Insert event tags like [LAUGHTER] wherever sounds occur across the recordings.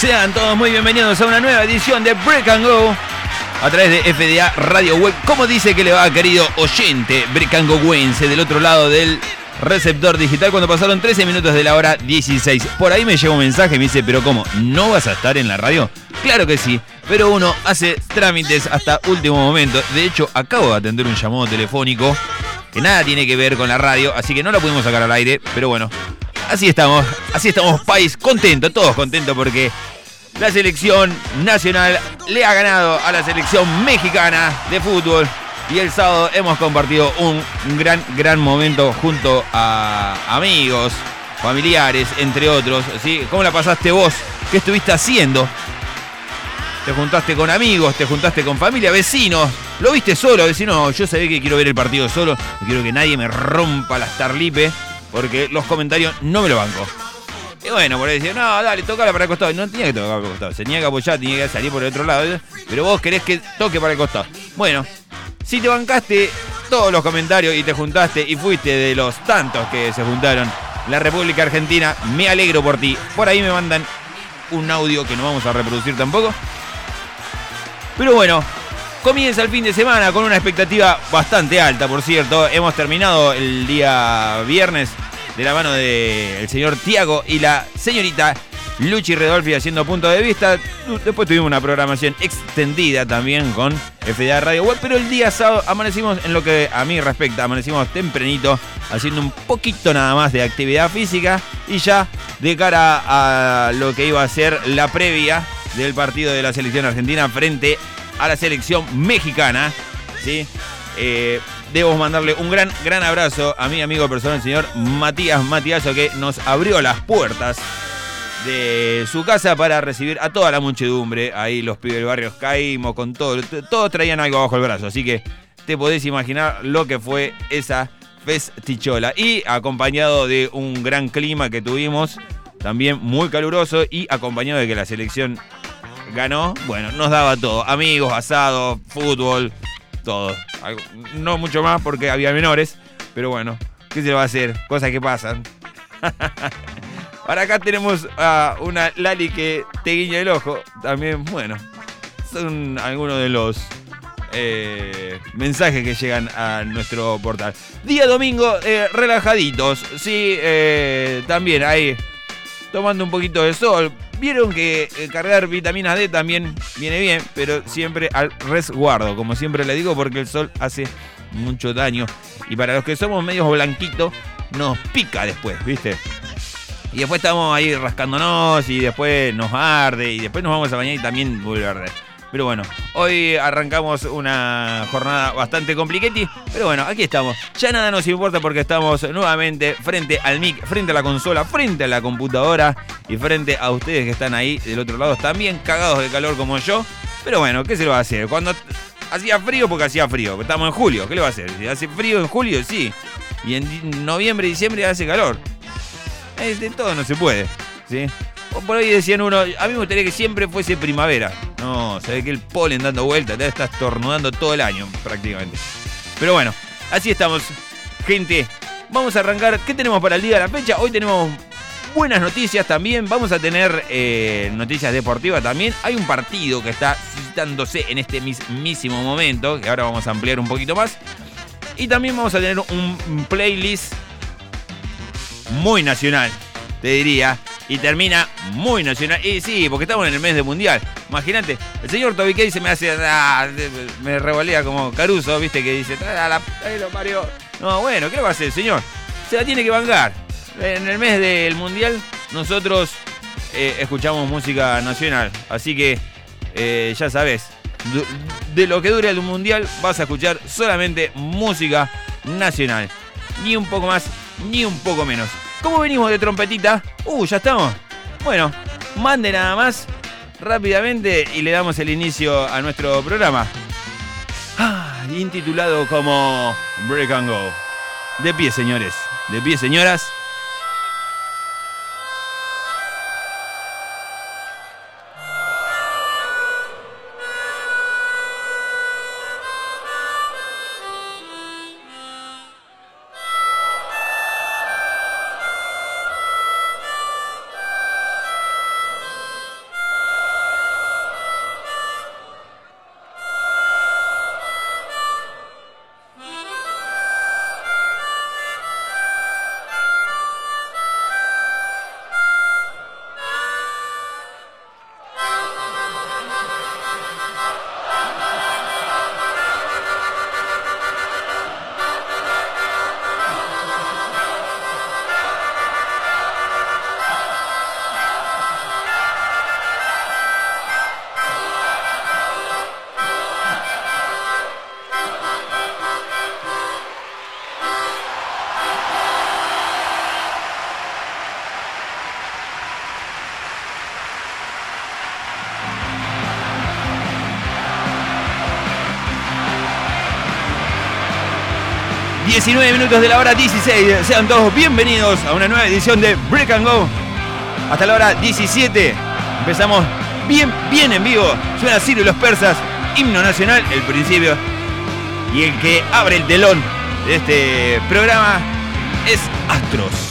Sean todos muy bienvenidos a una nueva edición de Break and Go a través de FDA Radio Web. ¿Cómo dice que le va, querido oyente Break and Go Wense, del otro lado del receptor digital cuando pasaron 13 minutos de la hora 16? Por ahí me llega un mensaje y me dice, pero ¿cómo? ¿No vas a estar en la radio? Claro que sí, pero uno hace trámites hasta último momento. De hecho, acabo de atender un llamado telefónico que nada tiene que ver con la radio, así que no lo pudimos sacar al aire, pero bueno, así estamos, así estamos, país, contento, todos contentos porque la selección nacional le ha ganado a la selección mexicana de fútbol y el sábado hemos compartido un gran, gran momento junto a amigos, familiares, entre otros. ¿Cómo la pasaste vos? ¿Qué estuviste haciendo? Te juntaste con amigos, te juntaste con familia, vecinos. ¿Lo viste solo, vecino? Yo sabía que quiero ver el partido solo. Quiero que nadie me rompa las tarlipe porque los comentarios no me lo banco. Y bueno, por ahí decía, no, dale, tocala para el costado. No tenía que tocar para el costado. Se tenía que apoyar, tenía que salir por el otro lado. Pero vos querés que toque para el costado. Bueno, si te bancaste todos los comentarios y te juntaste y fuiste de los tantos que se juntaron la República Argentina, me alegro por ti. Por ahí me mandan un audio que no vamos a reproducir tampoco. Pero bueno, comienza el fin de semana con una expectativa bastante alta, por cierto. Hemos terminado el día viernes de la mano del señor Tiago y la señorita Luchi Redolfi haciendo punto de vista. Después tuvimos una programación extendida también con FDA Radio Web, pero el día sábado amanecimos en lo que a mí respecta, amanecimos tempranito haciendo un poquito nada más de actividad física y ya de cara a lo que iba a ser la previa del partido de la selección argentina frente a la selección mexicana. ¿sí? Eh, debo mandarle un gran, gran abrazo a mi amigo personal, el señor Matías Matiazo, que nos abrió las puertas de su casa para recibir a toda la muchedumbre. Ahí los pibes del barrio caímos con todo. Todos traían algo bajo el brazo, así que te podés imaginar lo que fue esa festichola. Y acompañado de un gran clima que tuvimos, también muy caluroso, y acompañado de que la selección ganó, bueno, nos daba todo. Amigos, asado, fútbol, todo. No mucho más porque había menores, pero bueno, ¿qué se va a hacer? Cosas que pasan. [LAUGHS] Para acá tenemos a una Lali que te guiña el ojo. También, bueno, son algunos de los eh, mensajes que llegan a nuestro portal. Día domingo, eh, relajaditos. Sí, eh, también ahí, tomando un poquito de sol. Vieron que eh, cargar vitamina D también viene bien, pero siempre al resguardo, como siempre le digo, porque el sol hace mucho daño. Y para los que somos medios blanquitos, nos pica después, ¿viste? Y después estamos ahí rascándonos y después nos arde y después nos vamos a bañar y también vuelve a arder. Pero bueno, hoy arrancamos una jornada bastante compliquetti. Pero bueno, aquí estamos. Ya nada nos importa porque estamos nuevamente frente al mic, frente a la consola, frente a la computadora y frente a ustedes que están ahí del otro lado, también cagados de calor como yo. Pero bueno, ¿qué se lo va a hacer? Cuando hacía frío, porque hacía frío. Estamos en julio, ¿qué le va a hacer? Si hace frío en julio, sí. Y en noviembre y diciembre hace calor. Eh, de todo no se puede, ¿sí? Por ahí decían uno, a mí me gustaría que siempre fuese primavera. No, se ve que el polen dando vueltas, te está estornudando todo el año prácticamente. Pero bueno, así estamos, gente. Vamos a arrancar. ¿Qué tenemos para el día de la fecha? Hoy tenemos buenas noticias también. Vamos a tener eh, noticias deportivas también. Hay un partido que está suscitándose en este mismísimo momento, que ahora vamos a ampliar un poquito más. Y también vamos a tener un playlist muy nacional, te diría. Y termina muy nacional. Y sí, porque estamos en el mes de mundial. Imagínate, el señor Toby Kay se me hace. ah, me revolea como Caruso, viste, que dice. "Ah, la- ahí lo parió". No, bueno, ¿qué va a hacer, señor? Se la tiene que bancar. En el mes del mundial, nosotros eh, escuchamos música nacional. Así que, eh, ya sabes, de lo que dure el mundial, vas a escuchar solamente música nacional. Ni un poco más, ni un poco menos. ¿Cómo venimos de trompetita? Uh, ya estamos. Bueno, mande nada más rápidamente y le damos el inicio a nuestro programa. Ah, intitulado como Break and Go. De pie, señores. De pie, señoras. 19 minutos de la hora 16. Sean todos bienvenidos a una nueva edición de Break and Go. Hasta la hora 17. Empezamos bien, bien en vivo. Suena Ciro y los persas. Himno nacional, el principio. Y el que abre el telón de este programa es Astros.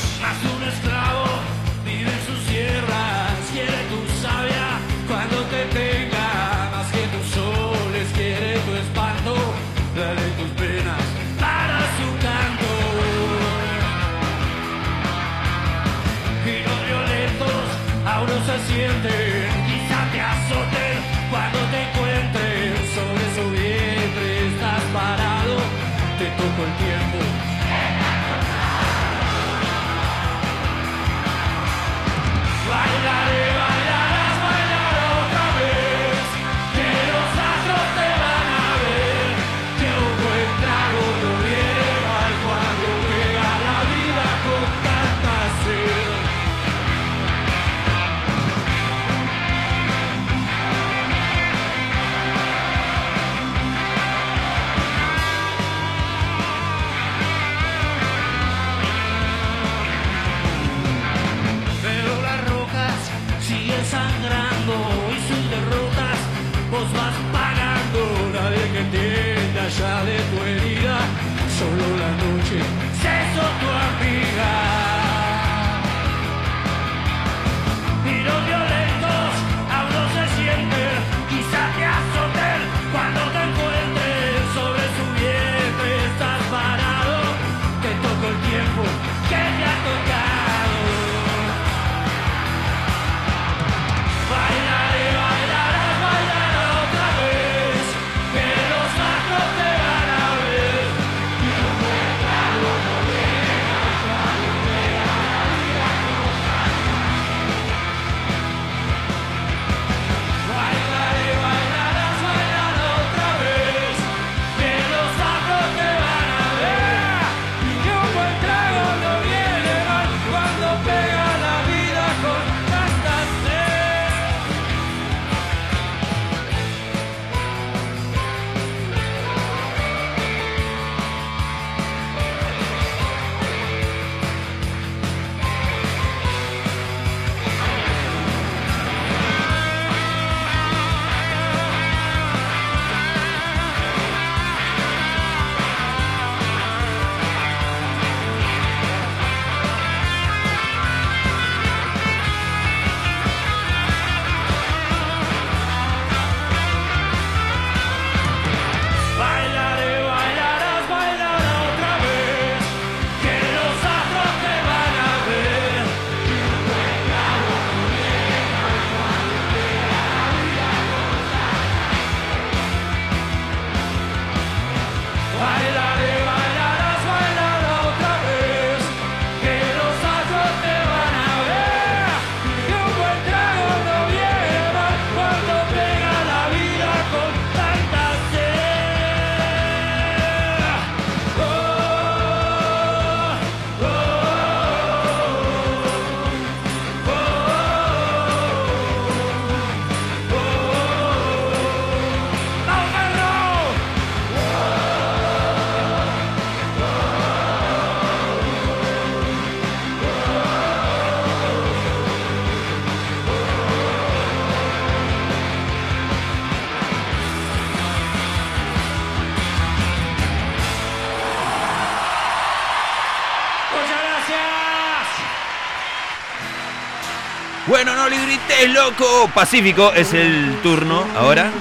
Bueno, no le grites, loco. Pacífico es el turno ahora.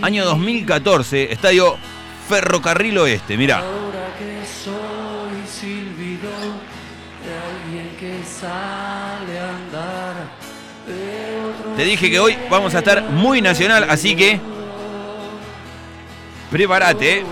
Año 2014, estadio Ferrocarril Oeste, mirá. Te dije que hoy vamos a estar muy nacional, así que Prepárate.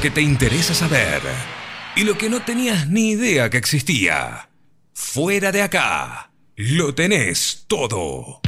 que te interesa saber y lo que no tenías ni idea que existía. Fuera de acá, lo tenés todo.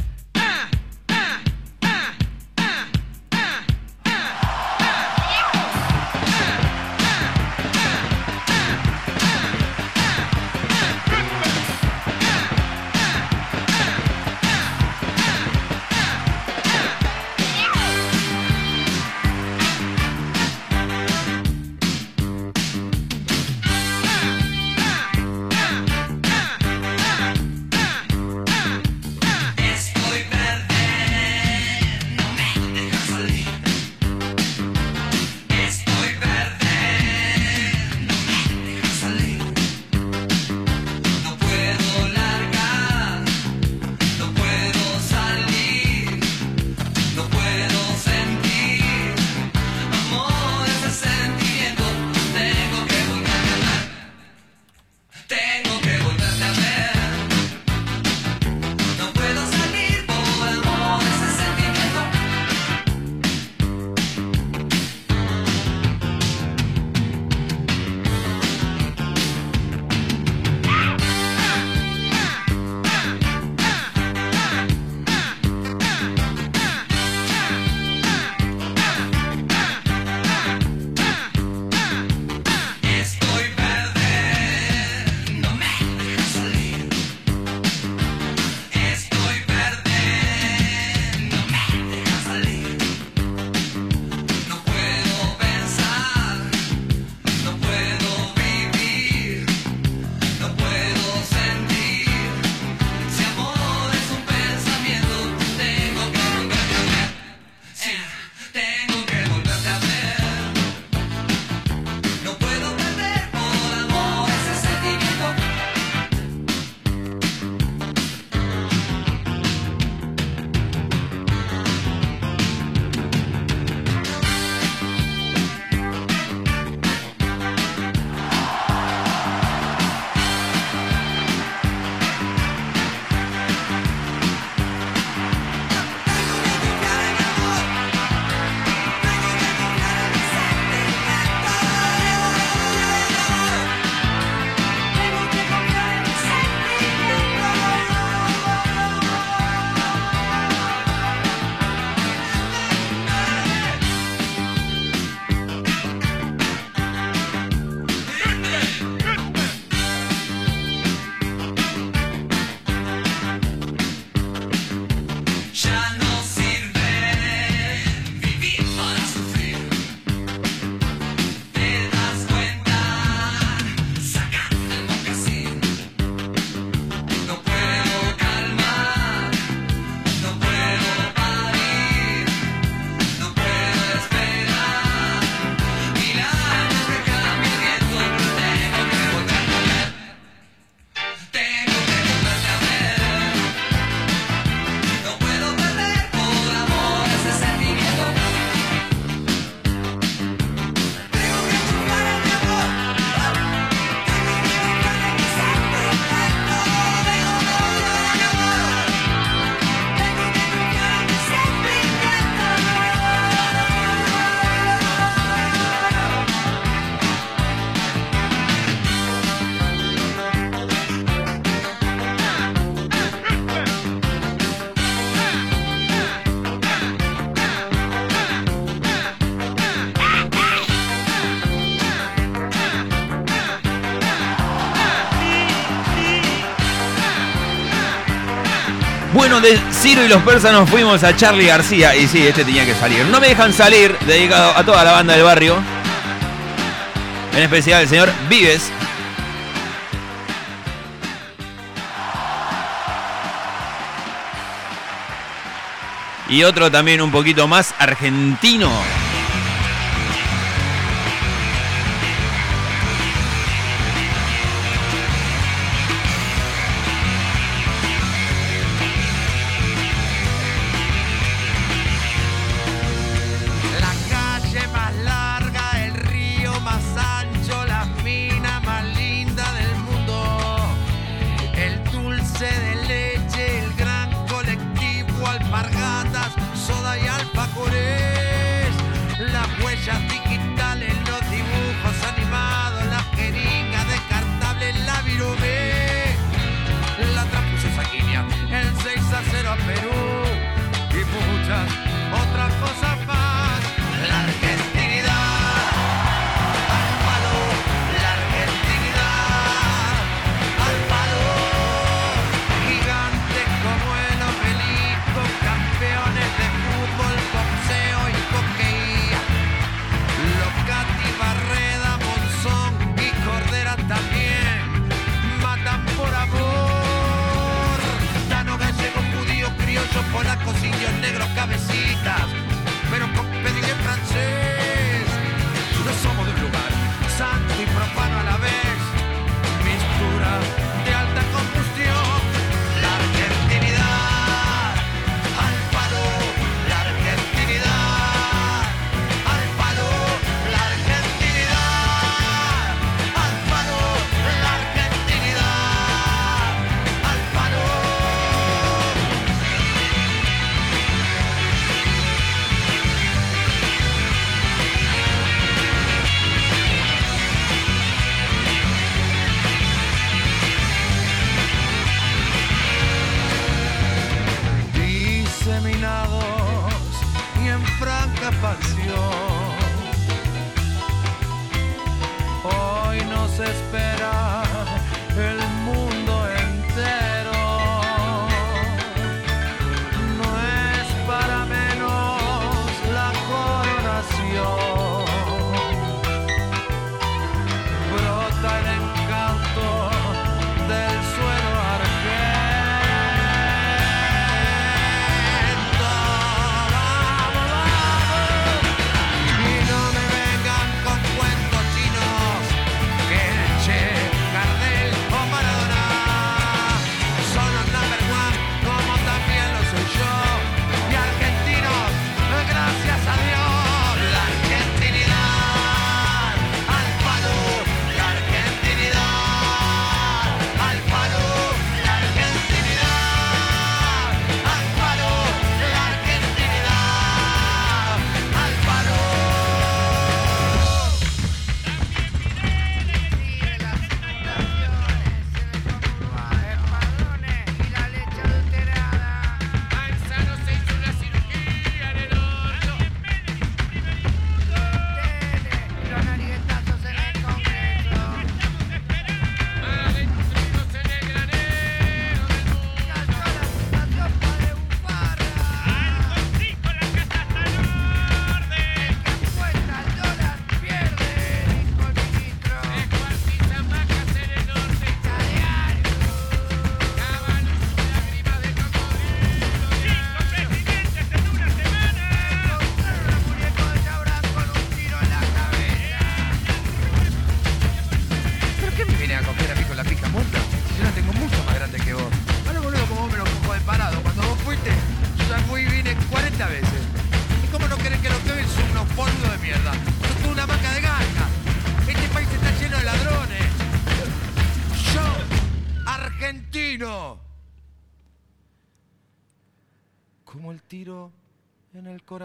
donde Ciro y los persas nos fuimos a Charlie García. Y sí, este tenía que salir. No me dejan salir, dedicado a toda la banda del barrio. En especial el señor Vives. Y otro también un poquito más argentino.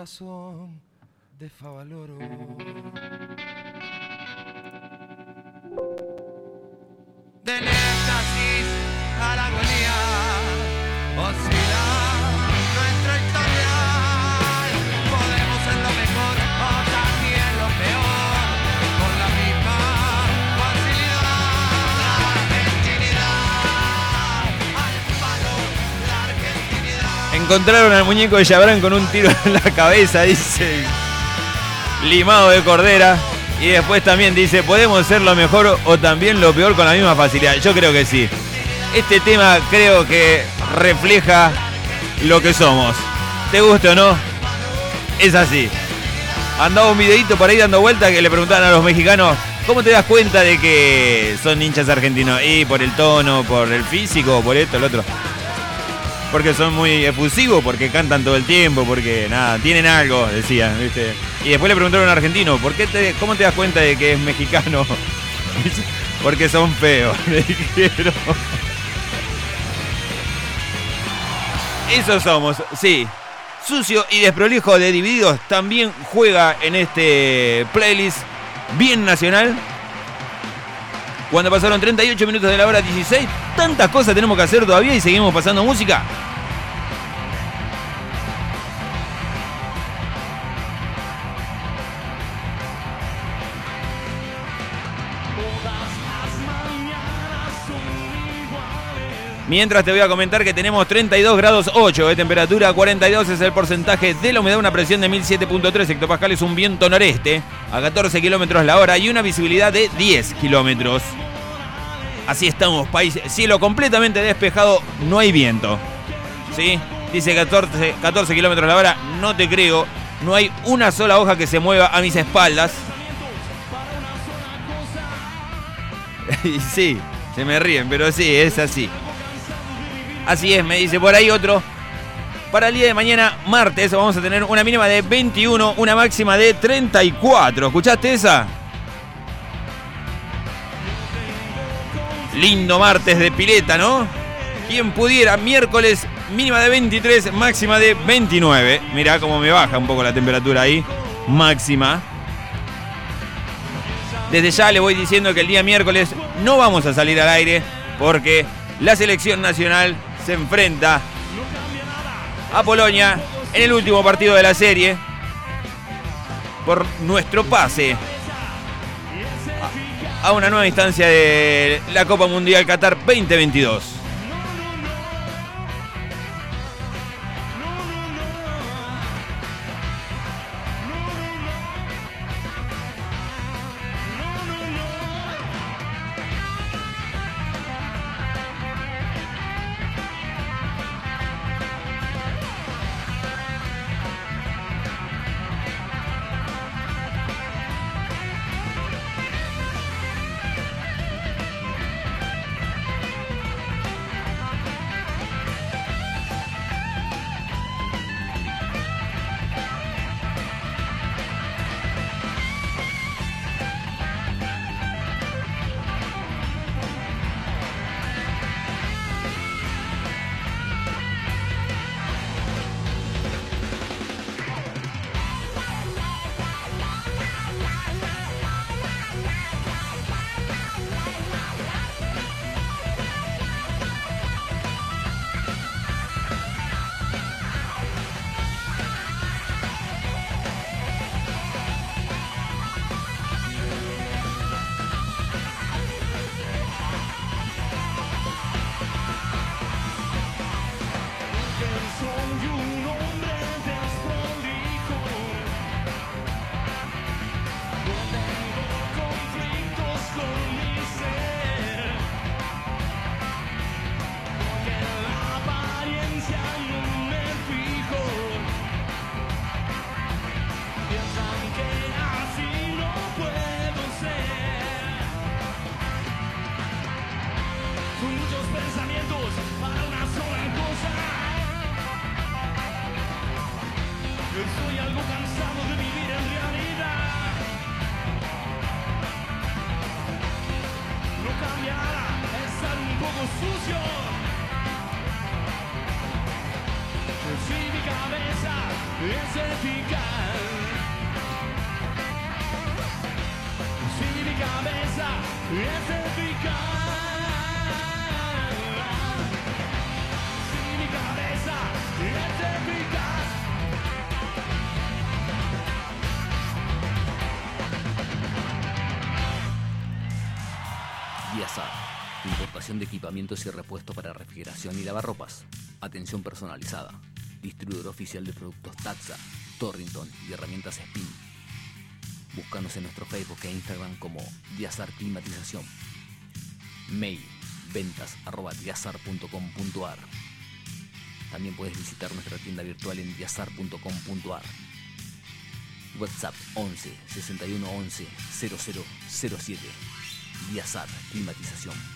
corazón de Favaloro. Encontraron al muñeco de Chabrán con un tiro en la cabeza, dice. Limado de cordera. Y después también dice, podemos ser lo mejor o también lo peor con la misma facilidad. Yo creo que sí. Este tema creo que refleja lo que somos. ¿Te gusta o no? Es así. Andaba un videito por ahí dando vuelta que le preguntaban a los mexicanos, ¿cómo te das cuenta de que son hinchas argentinos? Y por el tono, por el físico, por esto, el otro. Porque son muy efusivos, porque cantan todo el tiempo, porque nada, tienen algo, decían, ¿viste? Y después le preguntaron a un argentino, ¿por qué te, ¿cómo te das cuenta de que es mexicano? [LAUGHS] porque son feos, [LAUGHS] le dijeron. Eso somos, sí. Sucio y desprolijo de Divididos también juega en este playlist bien nacional. Cuando pasaron 38 minutos de la hora 16, tantas cosas tenemos que hacer todavía y seguimos pasando música. Mientras te voy a comentar que tenemos 32 grados 8 de temperatura, 42 es el porcentaje de la humedad, una presión de 1007.3 hectopascales, un viento noreste a 14 kilómetros la hora y una visibilidad de 10 kilómetros. Así estamos, país, cielo completamente despejado, no hay viento. ¿Sí? Dice 14, 14 kilómetros la hora, no te creo, no hay una sola hoja que se mueva a mis espaldas. [LAUGHS] Sí, se me ríen, pero sí, es así. Así es, me dice por ahí otro. Para el día de mañana, martes, vamos a tener una mínima de 21, una máxima de 34. ¿Escuchaste esa? Lindo martes de pileta, ¿no? Quien pudiera, miércoles, mínima de 23, máxima de 29. Mirá cómo me baja un poco la temperatura ahí. Máxima. Desde ya le voy diciendo que el día miércoles no vamos a salir al aire porque la selección nacional se enfrenta a Polonia en el último partido de la serie por nuestro pase a una nueva instancia de la Copa Mundial Qatar 2022. juego sucio. Si mi cabeza es. Si mi cabeza es. Si mi cabeza es. Yes, sir. De equipamientos y repuestos para refrigeración y lavarropas. Atención personalizada. distribuidor oficial de productos Taxa, Torrington y herramientas Spin. Búscanos en nuestro Facebook e Instagram como Diazar Climatización. Mail ventas diazar.com.ar. También puedes visitar nuestra tienda virtual en diazar.com.ar. WhatsApp 11 61 11 0007. Diazar Climatización.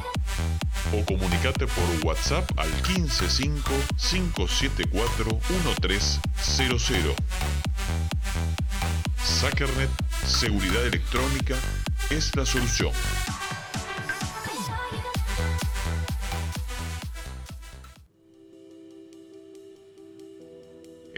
o comunicate por WhatsApp al 155-574-1300. Sackernet Seguridad Electrónica es la solución.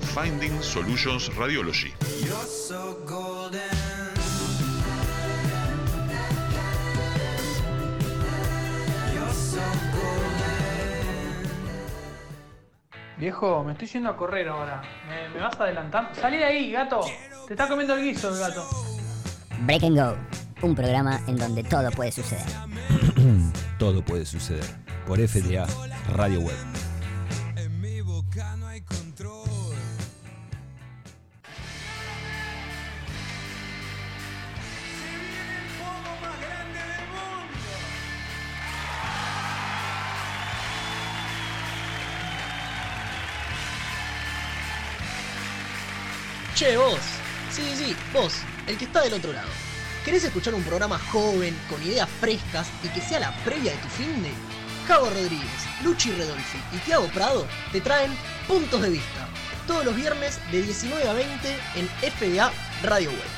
Finding Solutions Radiology. Viejo, me estoy yendo a correr ahora. ¿Me, me vas a adelantar? Salí de ahí, gato. Te está comiendo el guiso el gato. Break and Go, un programa en donde todo puede suceder. [CLEARS THROAT] Todo puede suceder por FDA Radio Web. Che, vos. Sí, sí, vos, el que está del otro lado. ¿Querés escuchar un programa joven, con ideas frescas y que sea la previa de tu fin de? Javo Rodríguez, Luchi Redolfi y Tiago Prado te traen Puntos de Vista. Todos los viernes de 19 a 20 en FDA Radio Web.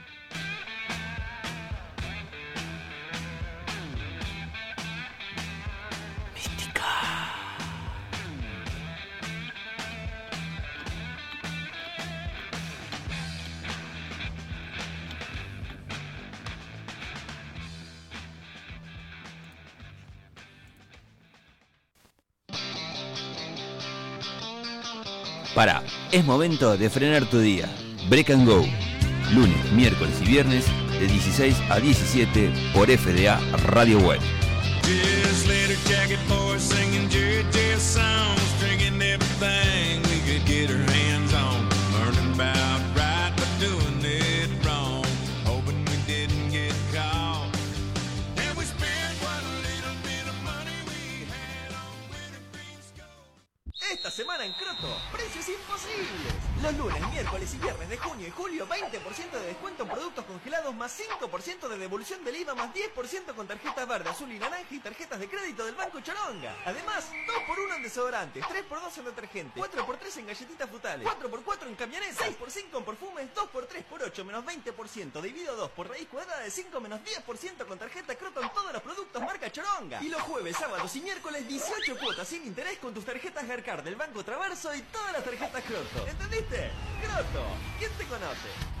Para, es momento de frenar tu día. Break and Go. Lunes, miércoles y viernes de 16 a 17 por FDA Radio Web. Brasil! Los lunes, miércoles y viernes de junio y julio, 20% de descuento en productos congelados más 5% de devolución del IVA más 10% con tarjetas verde, azul y naranja y tarjetas de crédito del Banco Choronga. Además, 2x1 en desodorantes, 3x2 en detergente, 4x3 en galletitas frutales, 4x4 en camionetas, 6x5 en perfumes, 2x3 por 18 menos 20% dividido 2 por raíz cuadrada de 5 menos 10% con tarjeta Croton todos los productos marca Choronga. Y los jueves, sábados y miércoles 18 cuotas sin interés con tus tarjetas Gercard del Banco Traverso y todas las tarjetas Croto. ¿Entendiste? Croto, ¿quién te conoce?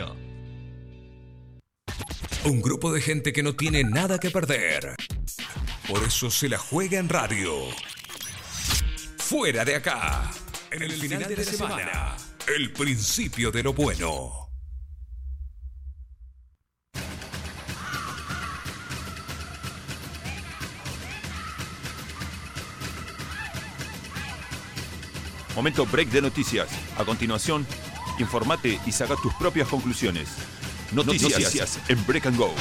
Un grupo de gente que no tiene nada que perder. Por eso se la juega en radio. Fuera de acá. En el, final, de, semana. El principio de lo bueno. Momento break de noticias. A continuación, informate y saca tus propias conclusiones. Noticias, en Break and Go.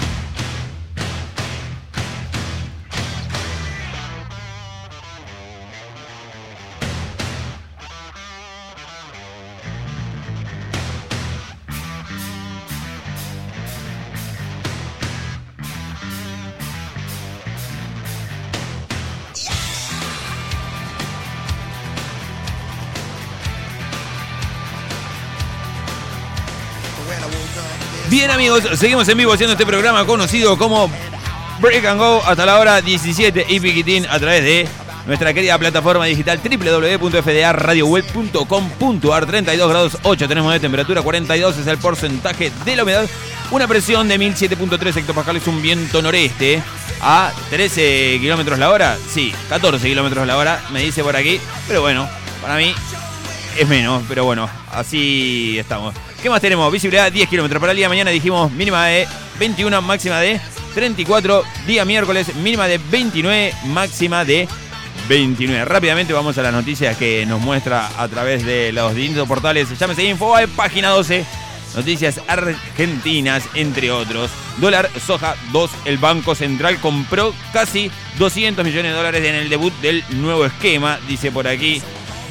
Amigos, seguimos en vivo haciendo este programa conocido como Break and Go hasta la hora 17 y piquitín a través de nuestra querida plataforma digital www.fdaradioweb.com.ar 32 grados 8 tenemos de temperatura, 42 es el porcentaje de la humedad, una presión de 1007.3 hectopascales, un viento noreste a 13 kilómetros la hora, sí, 14 kilómetros la hora, me dice por aquí, pero bueno, para mí es menos, pero bueno, así estamos. ¿Qué más tenemos? Visibilidad 10 kilómetros para el día de mañana. Dijimos mínima de 21, máxima de 34. Día miércoles, mínima de 29, máxima de 29. Rápidamente vamos a las noticias que nos muestra a través de los distintos portales. Llámese Info, página 12. Noticias argentinas, entre otros. Dólar soja 2. El Banco Central compró casi 200 millones de dólares en el debut del nuevo esquema, dice por aquí.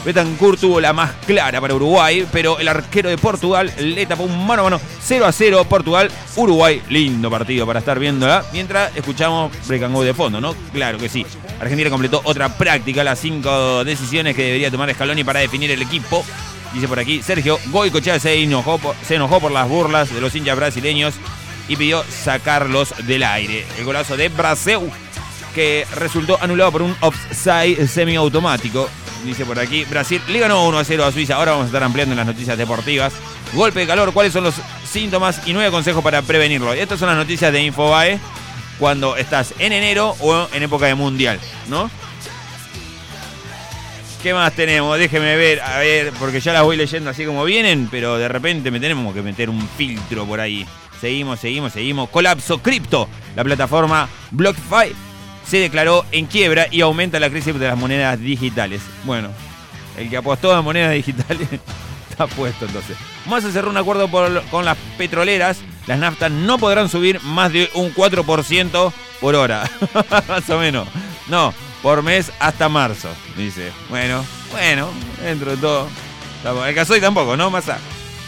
Betancourt tuvo la más clara para Uruguay, pero el arquero de Portugal le tapó un mano a mano 0 a 0 Portugal, Uruguay. Lindo partido para estar viéndola. Mientras escuchamos Break and Go de fondo, ¿no? Claro que sí. Argentina completó otra práctica, las cinco decisiones que debería tomar Scaloni para definir el equipo. Dice por aquí, Sergio Goicochea se enojó, por, se enojó por las burlas de los hinchas brasileños y pidió sacarlos del aire. El golazo de Brasil que resultó anulado por un offside semiautomático dice por aquí. Brasil le ganó 1 a 0 a Suiza. Ahora vamos a estar ampliando las noticias deportivas. Golpe de calor, ¿cuáles son los síntomas y nueve consejos para prevenirlo? Estas son las noticias de Infobae cuando estás en enero o en época de mundial, ¿no? ¿Qué más tenemos? Déjeme ver, a ver, porque ya las voy leyendo así como vienen, pero de repente me tenemos que meter un filtro por ahí. Seguimos, seguimos, seguimos. Colapso Cripto, la plataforma BlockFi se declaró en quiebra y aumenta la crisis de las monedas digitales. Bueno, el que apostó a monedas digitales [LAUGHS] está puesto entonces. Massa cerró un acuerdo con las petroleras. Las naftas no podrán subir más de un 4% por hora. [LAUGHS] más o menos. No, por mes hasta marzo, dice. Bueno, bueno, dentro de todo. El gasoil tampoco, ¿no, Massa?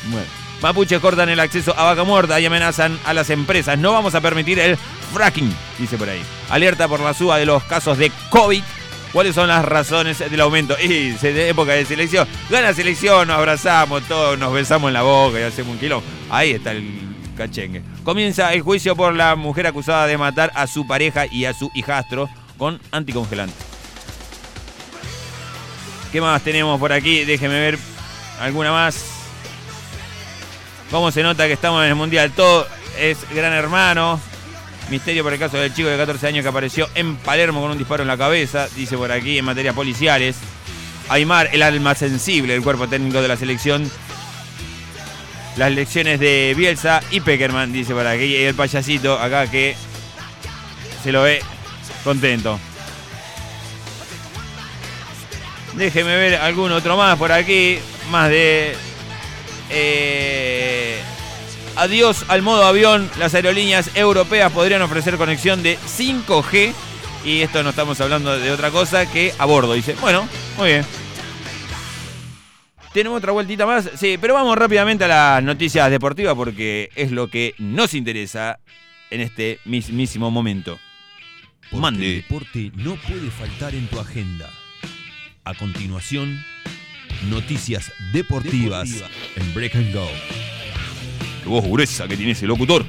Bueno. Mapuches cortan el acceso a vaca muerta y amenazan a las empresas. No vamos a permitir el fracking, dice por ahí. Alerta por la suba de los casos de COVID. ¿Cuáles son las razones del aumento? Y de época de selección. Gana selección, nos abrazamos todos, nos besamos en la boca y hacemos un kilo. Ahí está el cachengue. Comienza el juicio por la mujer acusada de matar a su pareja y a su hijastro con anticongelante. ¿Qué más tenemos por aquí? Déjeme ver alguna más. Cómo se nota que estamos en el mundial. Todo es gran hermano. Misterio por el caso del chico de 14 años que apareció en Palermo con un disparo en la cabeza, dice por aquí en materias policiales. Aymar, el alma sensible del cuerpo técnico de la selección. Las lecciones de Bielsa y Peckerman, dice por aquí. Y el payasito acá que se lo ve contento. Déjeme ver algún otro más por aquí. Más de. eh, adiós al modo avión. Las aerolíneas europeas podrían ofrecer conexión de 5G. Y esto no estamos hablando de otra cosa que a bordo. Dice, bueno, muy bien. ¿Tenemos otra vueltita más? Sí, pero vamos rápidamente a las noticias deportivas porque es lo que nos interesa en este mismísimo momento. Porque Mande. El deporte no puede faltar en tu agenda. A continuación, noticias deportivas, en Break and Go. Qué voz gruesa que tiene ese locutor.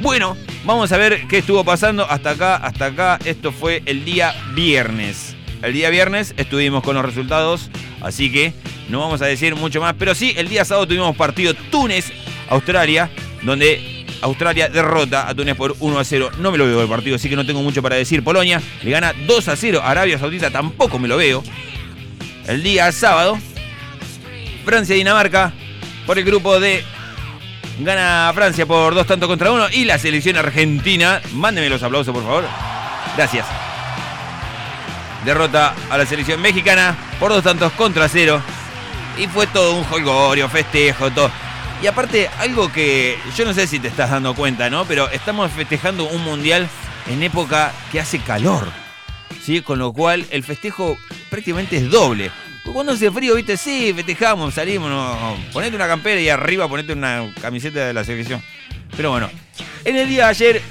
Bueno, vamos a ver qué estuvo pasando hasta acá, hasta acá. Esto fue el día viernes. El día viernes estuvimos con los resultados, así que no vamos a decir mucho más. Pero sí, el día sábado tuvimos partido Túnez-Australia, donde Australia derrota a Túnez por 1 a 0. No me lo veo el partido, así que no tengo mucho para decir. Polonia le gana 2 a 0 a Arabia Saudita, tampoco me lo veo. El día sábado, Francia-Dinamarca por el grupo de Gana Francia por dos tantos contra uno. Y la selección argentina. Mándeme los aplausos, por favor. Gracias. Derrota a la selección mexicana por dos tantos contra cero. Y fue todo un jolgorio, festejo, todo. Y aparte, algo que yo no sé si te estás dando cuenta, ¿no? Pero estamos festejando un mundial en época que hace calor. ¿Sí? Con lo cual el festejo prácticamente es doble. Porque Cuando hace frío, viste, sí, festejamos, salimos, no, ponete una campera y arriba ponete una camiseta de la selección. Pero bueno, en el día de ayer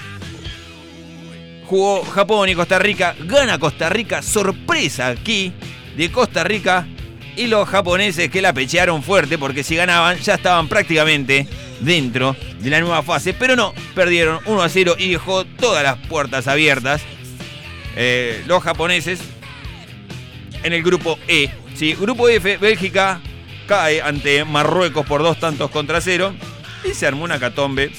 jugó Japón y Costa Rica. Gana Costa Rica, sorpresa aquí de Costa Rica. Y los japoneses que la pechearon fuerte porque si ganaban ya estaban prácticamente dentro de la nueva fase. Pero no, perdieron 1 a 0 y dejó todas las puertas abiertas. Eh, los japoneses en el grupo E. Sí, grupo F, Bélgica cae ante Marruecos por dos tantos contra cero. Y se armó una catombe.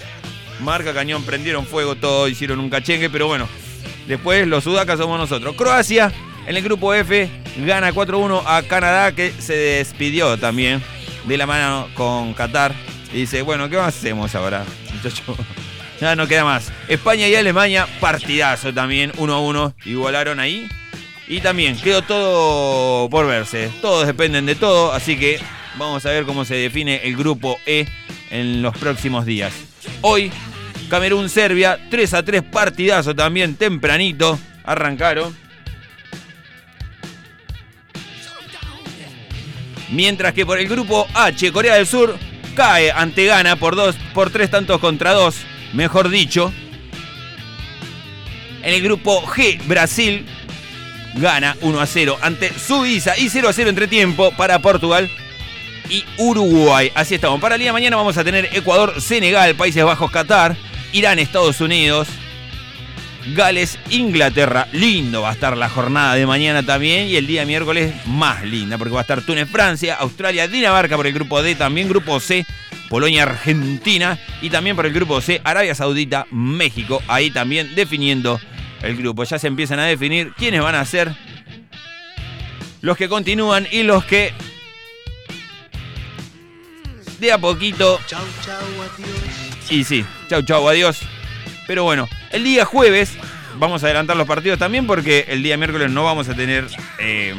Marca cañón, prendieron fuego todo, hicieron un cachengue, pero bueno. Después los sudacas somos nosotros. Croacia en el grupo F gana 4-1 a Canadá, que se despidió también de la mano con Qatar. Y dice, bueno, ¿qué más hacemos ahora, muchachos? [LAUGHS] Ya no queda más. España y Alemania, partidazo también, 1-1. Igualaron ahí. Y también quedó todo por verse. Todos dependen de todo, así que vamos a ver cómo se define el grupo E en los próximos días. Hoy, Camerún-Serbia, 3 a 3 partidazo también, tempranito. Arrancaron. Mientras que por el grupo H, Corea del Sur cae ante Ghana por dos, por tres tantos contra dos, mejor dicho. En el grupo G, Brasil gana 1 a 0 ante Suiza y 0 a 0 entre tiempo para Portugal y Uruguay. Así estamos. Para el día de mañana vamos a tener Ecuador, Senegal, Países Bajos, Qatar, Irán, Estados Unidos, Gales, Inglaterra. Lindo va a estar la jornada de mañana también. Y el día miércoles más linda, porque va a estar Túnez, Francia, Australia, Dinamarca por el grupo D, también grupo C, Polonia, Argentina. Y también por el grupo C, Arabia Saudita, México. Ahí también definiendo el grupo. Ya se empiezan a definir quiénes van a ser los que continúan y los que de a poquito. Chau, chau, adiós. Y sí, chau, chau, adiós. Pero bueno, el día jueves vamos a adelantar los partidos también porque el día miércoles no vamos a tener eh,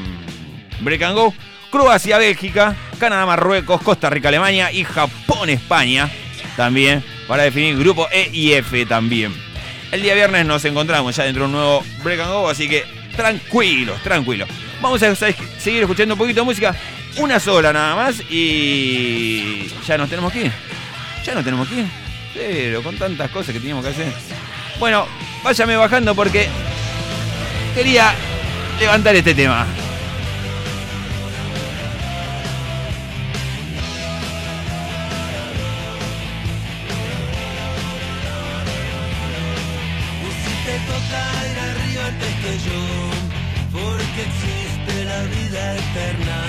break and go. Croacia, Bélgica, Canadá, Marruecos, Costa Rica, Alemania y Japón, España también para definir grupo E y F también. El día viernes nos encontramos ya dentro de un nuevo break and go, así que tranquilos, tranquilos. Vamos a seguir escuchando un poquito de música, una sola nada más y ya nos tenemos que. Ya no tenemos que. Pero con tantas cosas que teníamos que hacer. Bueno, váyame bajando porque quería levantar este tema. Eterna,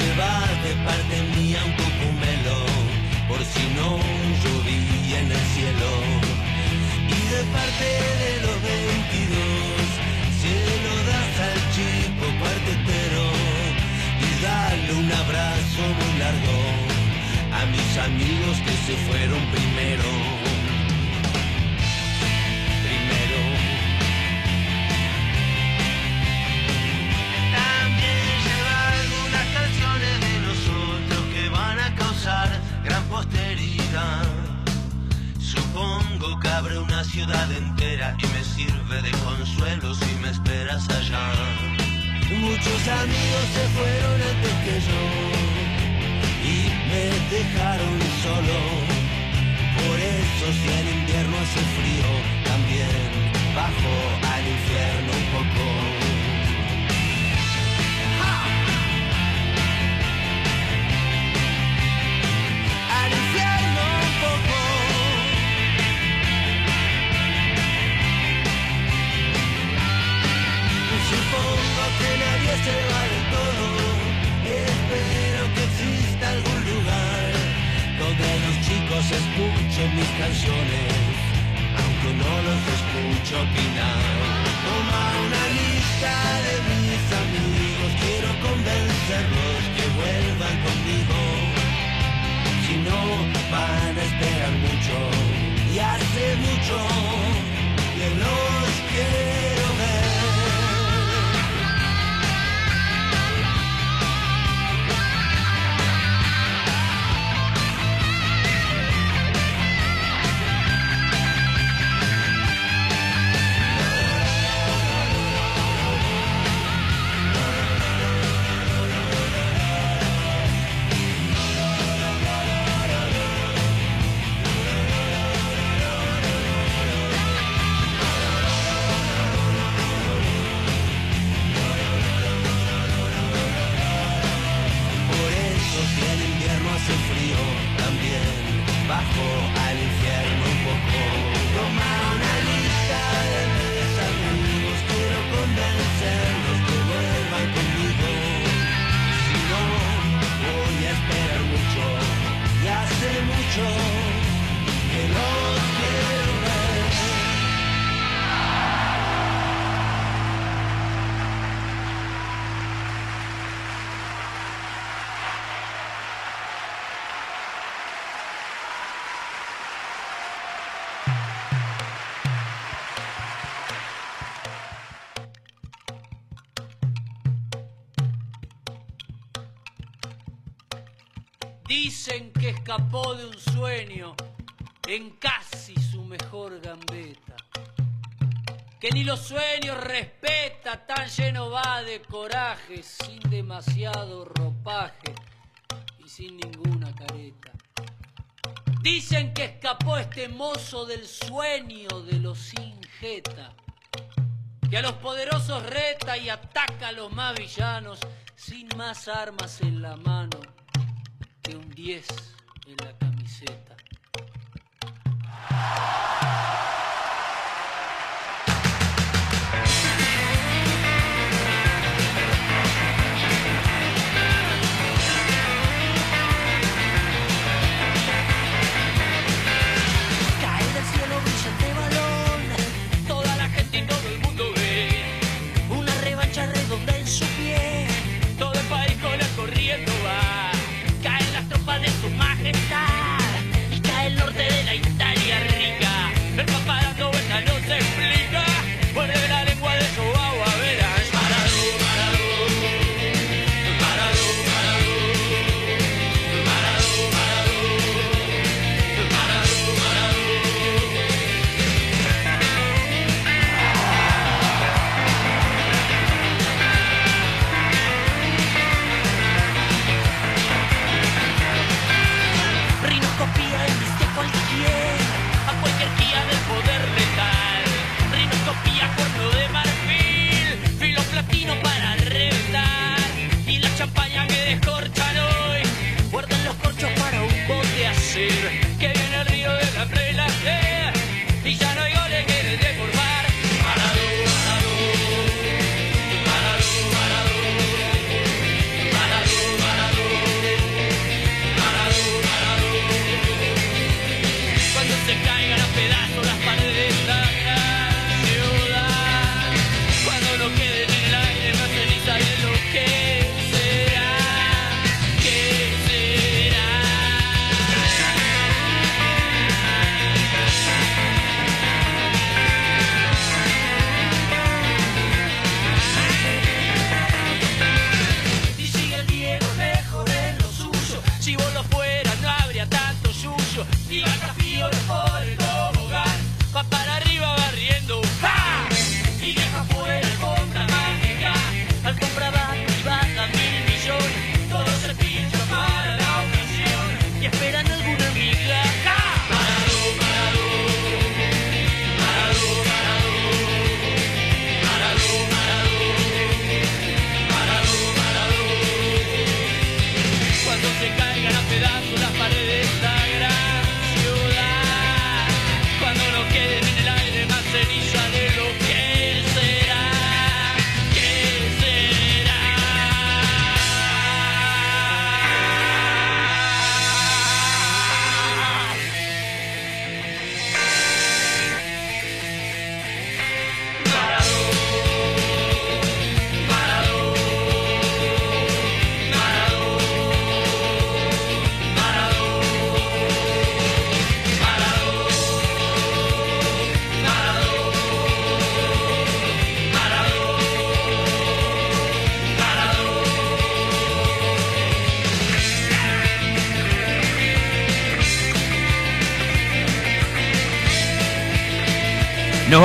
llevar de parte mía un cocumelo por si no llovía en el cielo. Y de parte de los 22, se lo das al chico cuartetero y dale un abrazo muy largo a mis amigos que se fueron. Primero. Supongo que abre una ciudad entera y me sirve de consuelo si me esperas allá. Muchos amigos se fueron antes que yo y me dejaron Dicen que escapó de un sueño en casi su mejor gambeta. Que ni los sueños respeta, tan lleno va de coraje, sin demasiado ropaje y sin ninguna careta. Dicen que escapó este mozo del sueño de los sin jeta, que a los poderosos reta y ataca a los más villanos sin más armas en la mano 10 en la camiseta.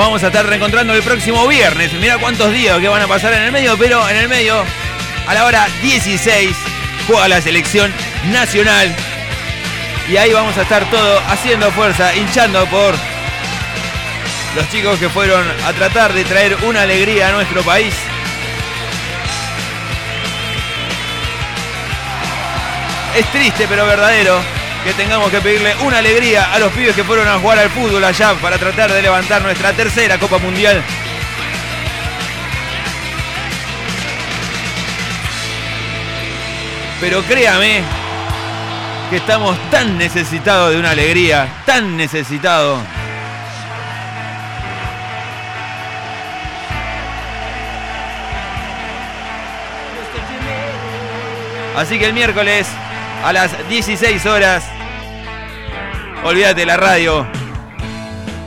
Vamos a estar reencontrando el próximo viernes. Mira cuántos días que van a pasar en el medio, pero en el medio, a la hora 16, juega la selección nacional. Y ahí vamos a estar todo haciendo fuerza, hinchando por los chicos que fueron a tratar de traer una alegría a nuestro país. Es triste pero verdadero que tengamos que pedirle una alegría a los pibes que fueron a jugar al fútbol allá para tratar de levantar nuestra tercera Copa Mundial. Pero créame que estamos tan necesitados de una alegría, tan necesitados. Así que el miércoles a las 16 horas, olvídate de la radio.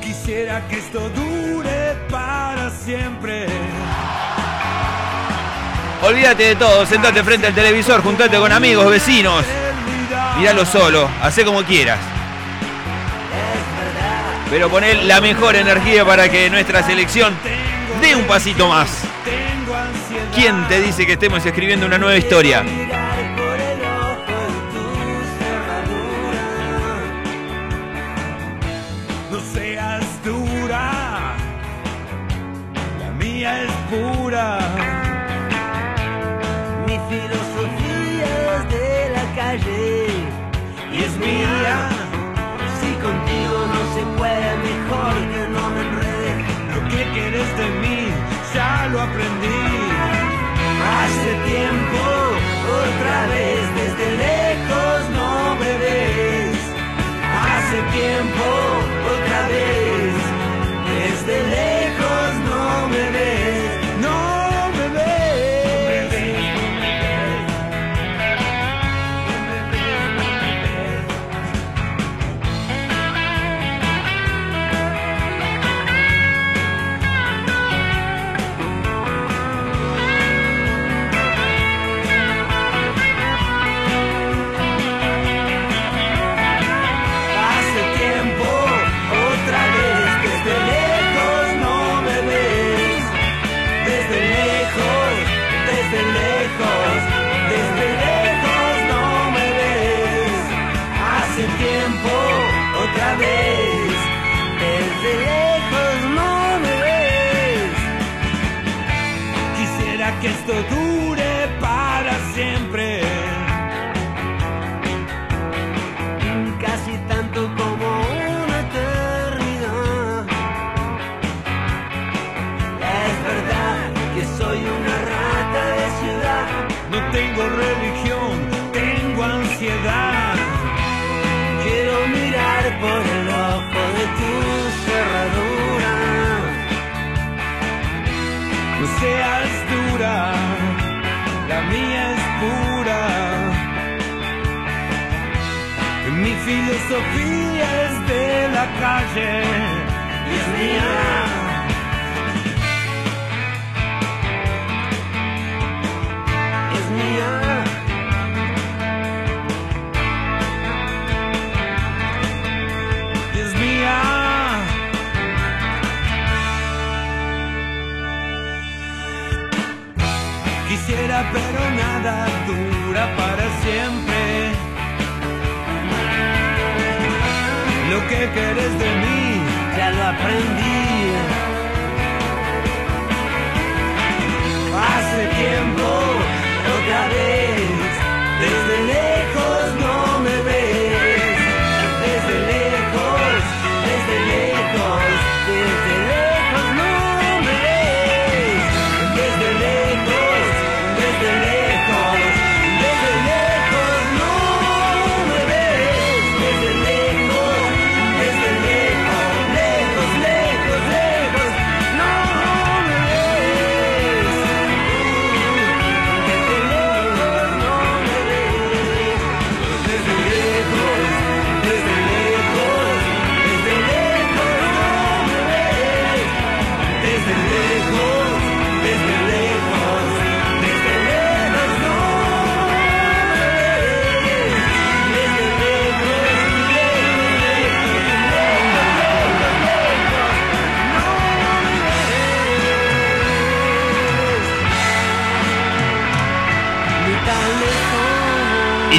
Quisiera que esto dure para siempre. Olvídate de todo, sentate frente al televisor, juntate con amigos, vecinos. Míralo solo, hacé como quieras. Pero poné la mejor energía para que nuestra selección dé un pasito más. ¿Quién te dice que estemos escribiendo una nueva historia? Es pura. Mi filosofía es de la calle Y es mía. Si contigo no se puede, mejor que no me enrede. Lo que quieres de mí, ya lo aprendí. Hace tiempo, otra vez,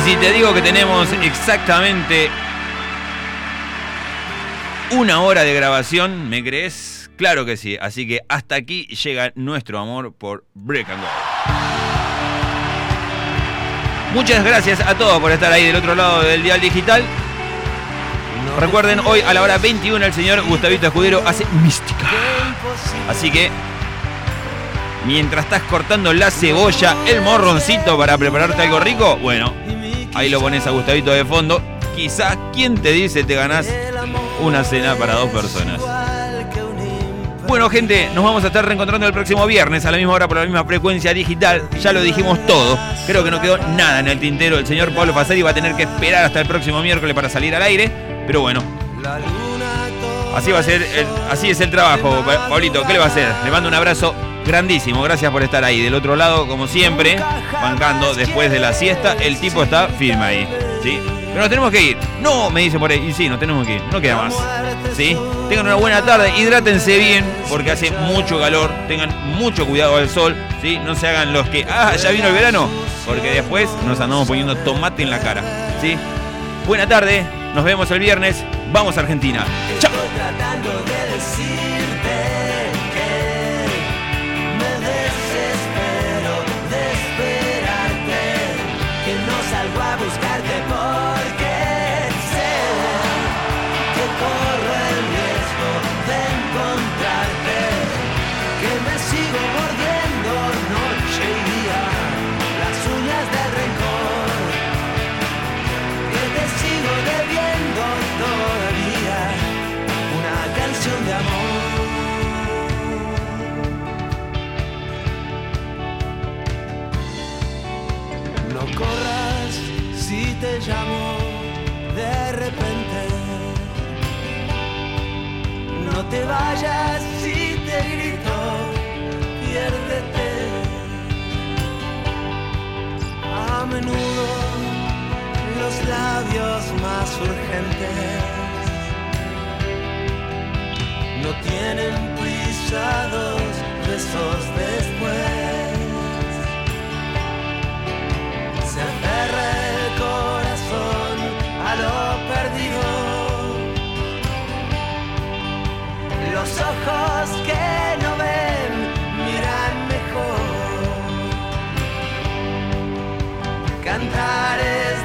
si te digo que tenemos exactamente una hora de grabación, ¿me crees? Claro que sí. Así que hasta aquí llega nuestro amor por Break and Go. Muchas gracias a todos por estar ahí del otro lado del dial digital. Recuerden, hoy a la hora 21 el señor Gustavito Escudero hace mística. Así que, mientras estás cortando la cebolla, el morroncito para prepararte algo rico, bueno, ahí lo pones a Gustavito de fondo. Quizás, ¿quién te dice te ganás una cena para dos personas? Bueno, gente, nos vamos a estar reencontrando el próximo viernes a la misma hora por la misma frecuencia digital. Ya lo dijimos todo. Creo que no quedó nada en el tintero. El señor Pablo Fasari va a tener que esperar hasta el próximo miércoles para salir al aire. Pero bueno, así va a ser, así es el trabajo, Pa- Pablito. ¿Qué le va a hacer? Le mando un abrazo grandísimo. Gracias por estar ahí. Del otro lado, como siempre, bancando después de la siesta. El tipo está firme ahí. ¿Sí? Pero nos tenemos que ir. No, me dice por ahí. Y sí, nos tenemos que ir. No queda más. ¿Sí? Tengan una buena tarde. Hidrátense bien porque hace mucho calor. Tengan mucho cuidado al sol. ¿Sí? No se hagan los que. Ah, ya vino el verano. Porque después nos andamos poniendo tomate en la cara. ¿Sí? Buena tarde. Nos vemos el viernes. Vamos a Argentina. Chao. Te vayas si te grito, piérdete. A menudo los labios más urgentes no tienen pisados besos después. Se aferra el corazón a lo Cantar es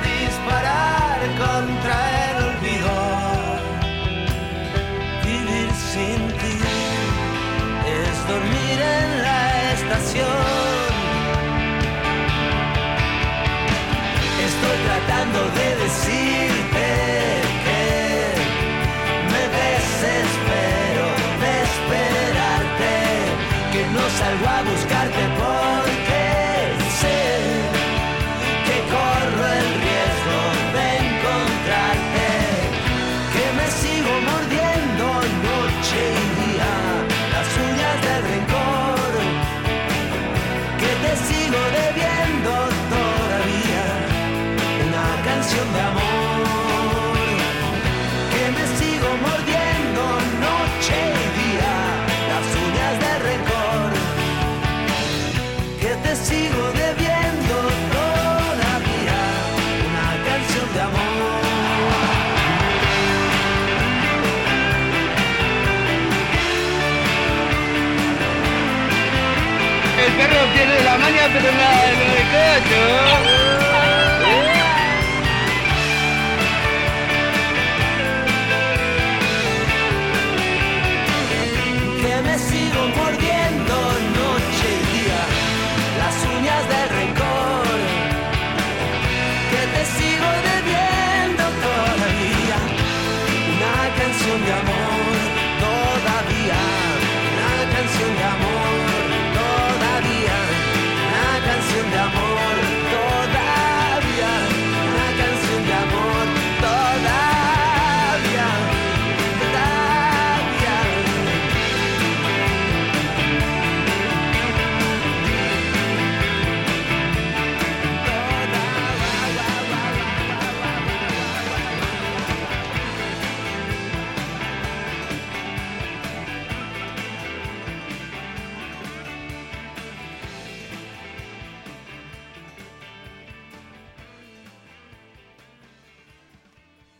tamaño, pero nada, no de cacho.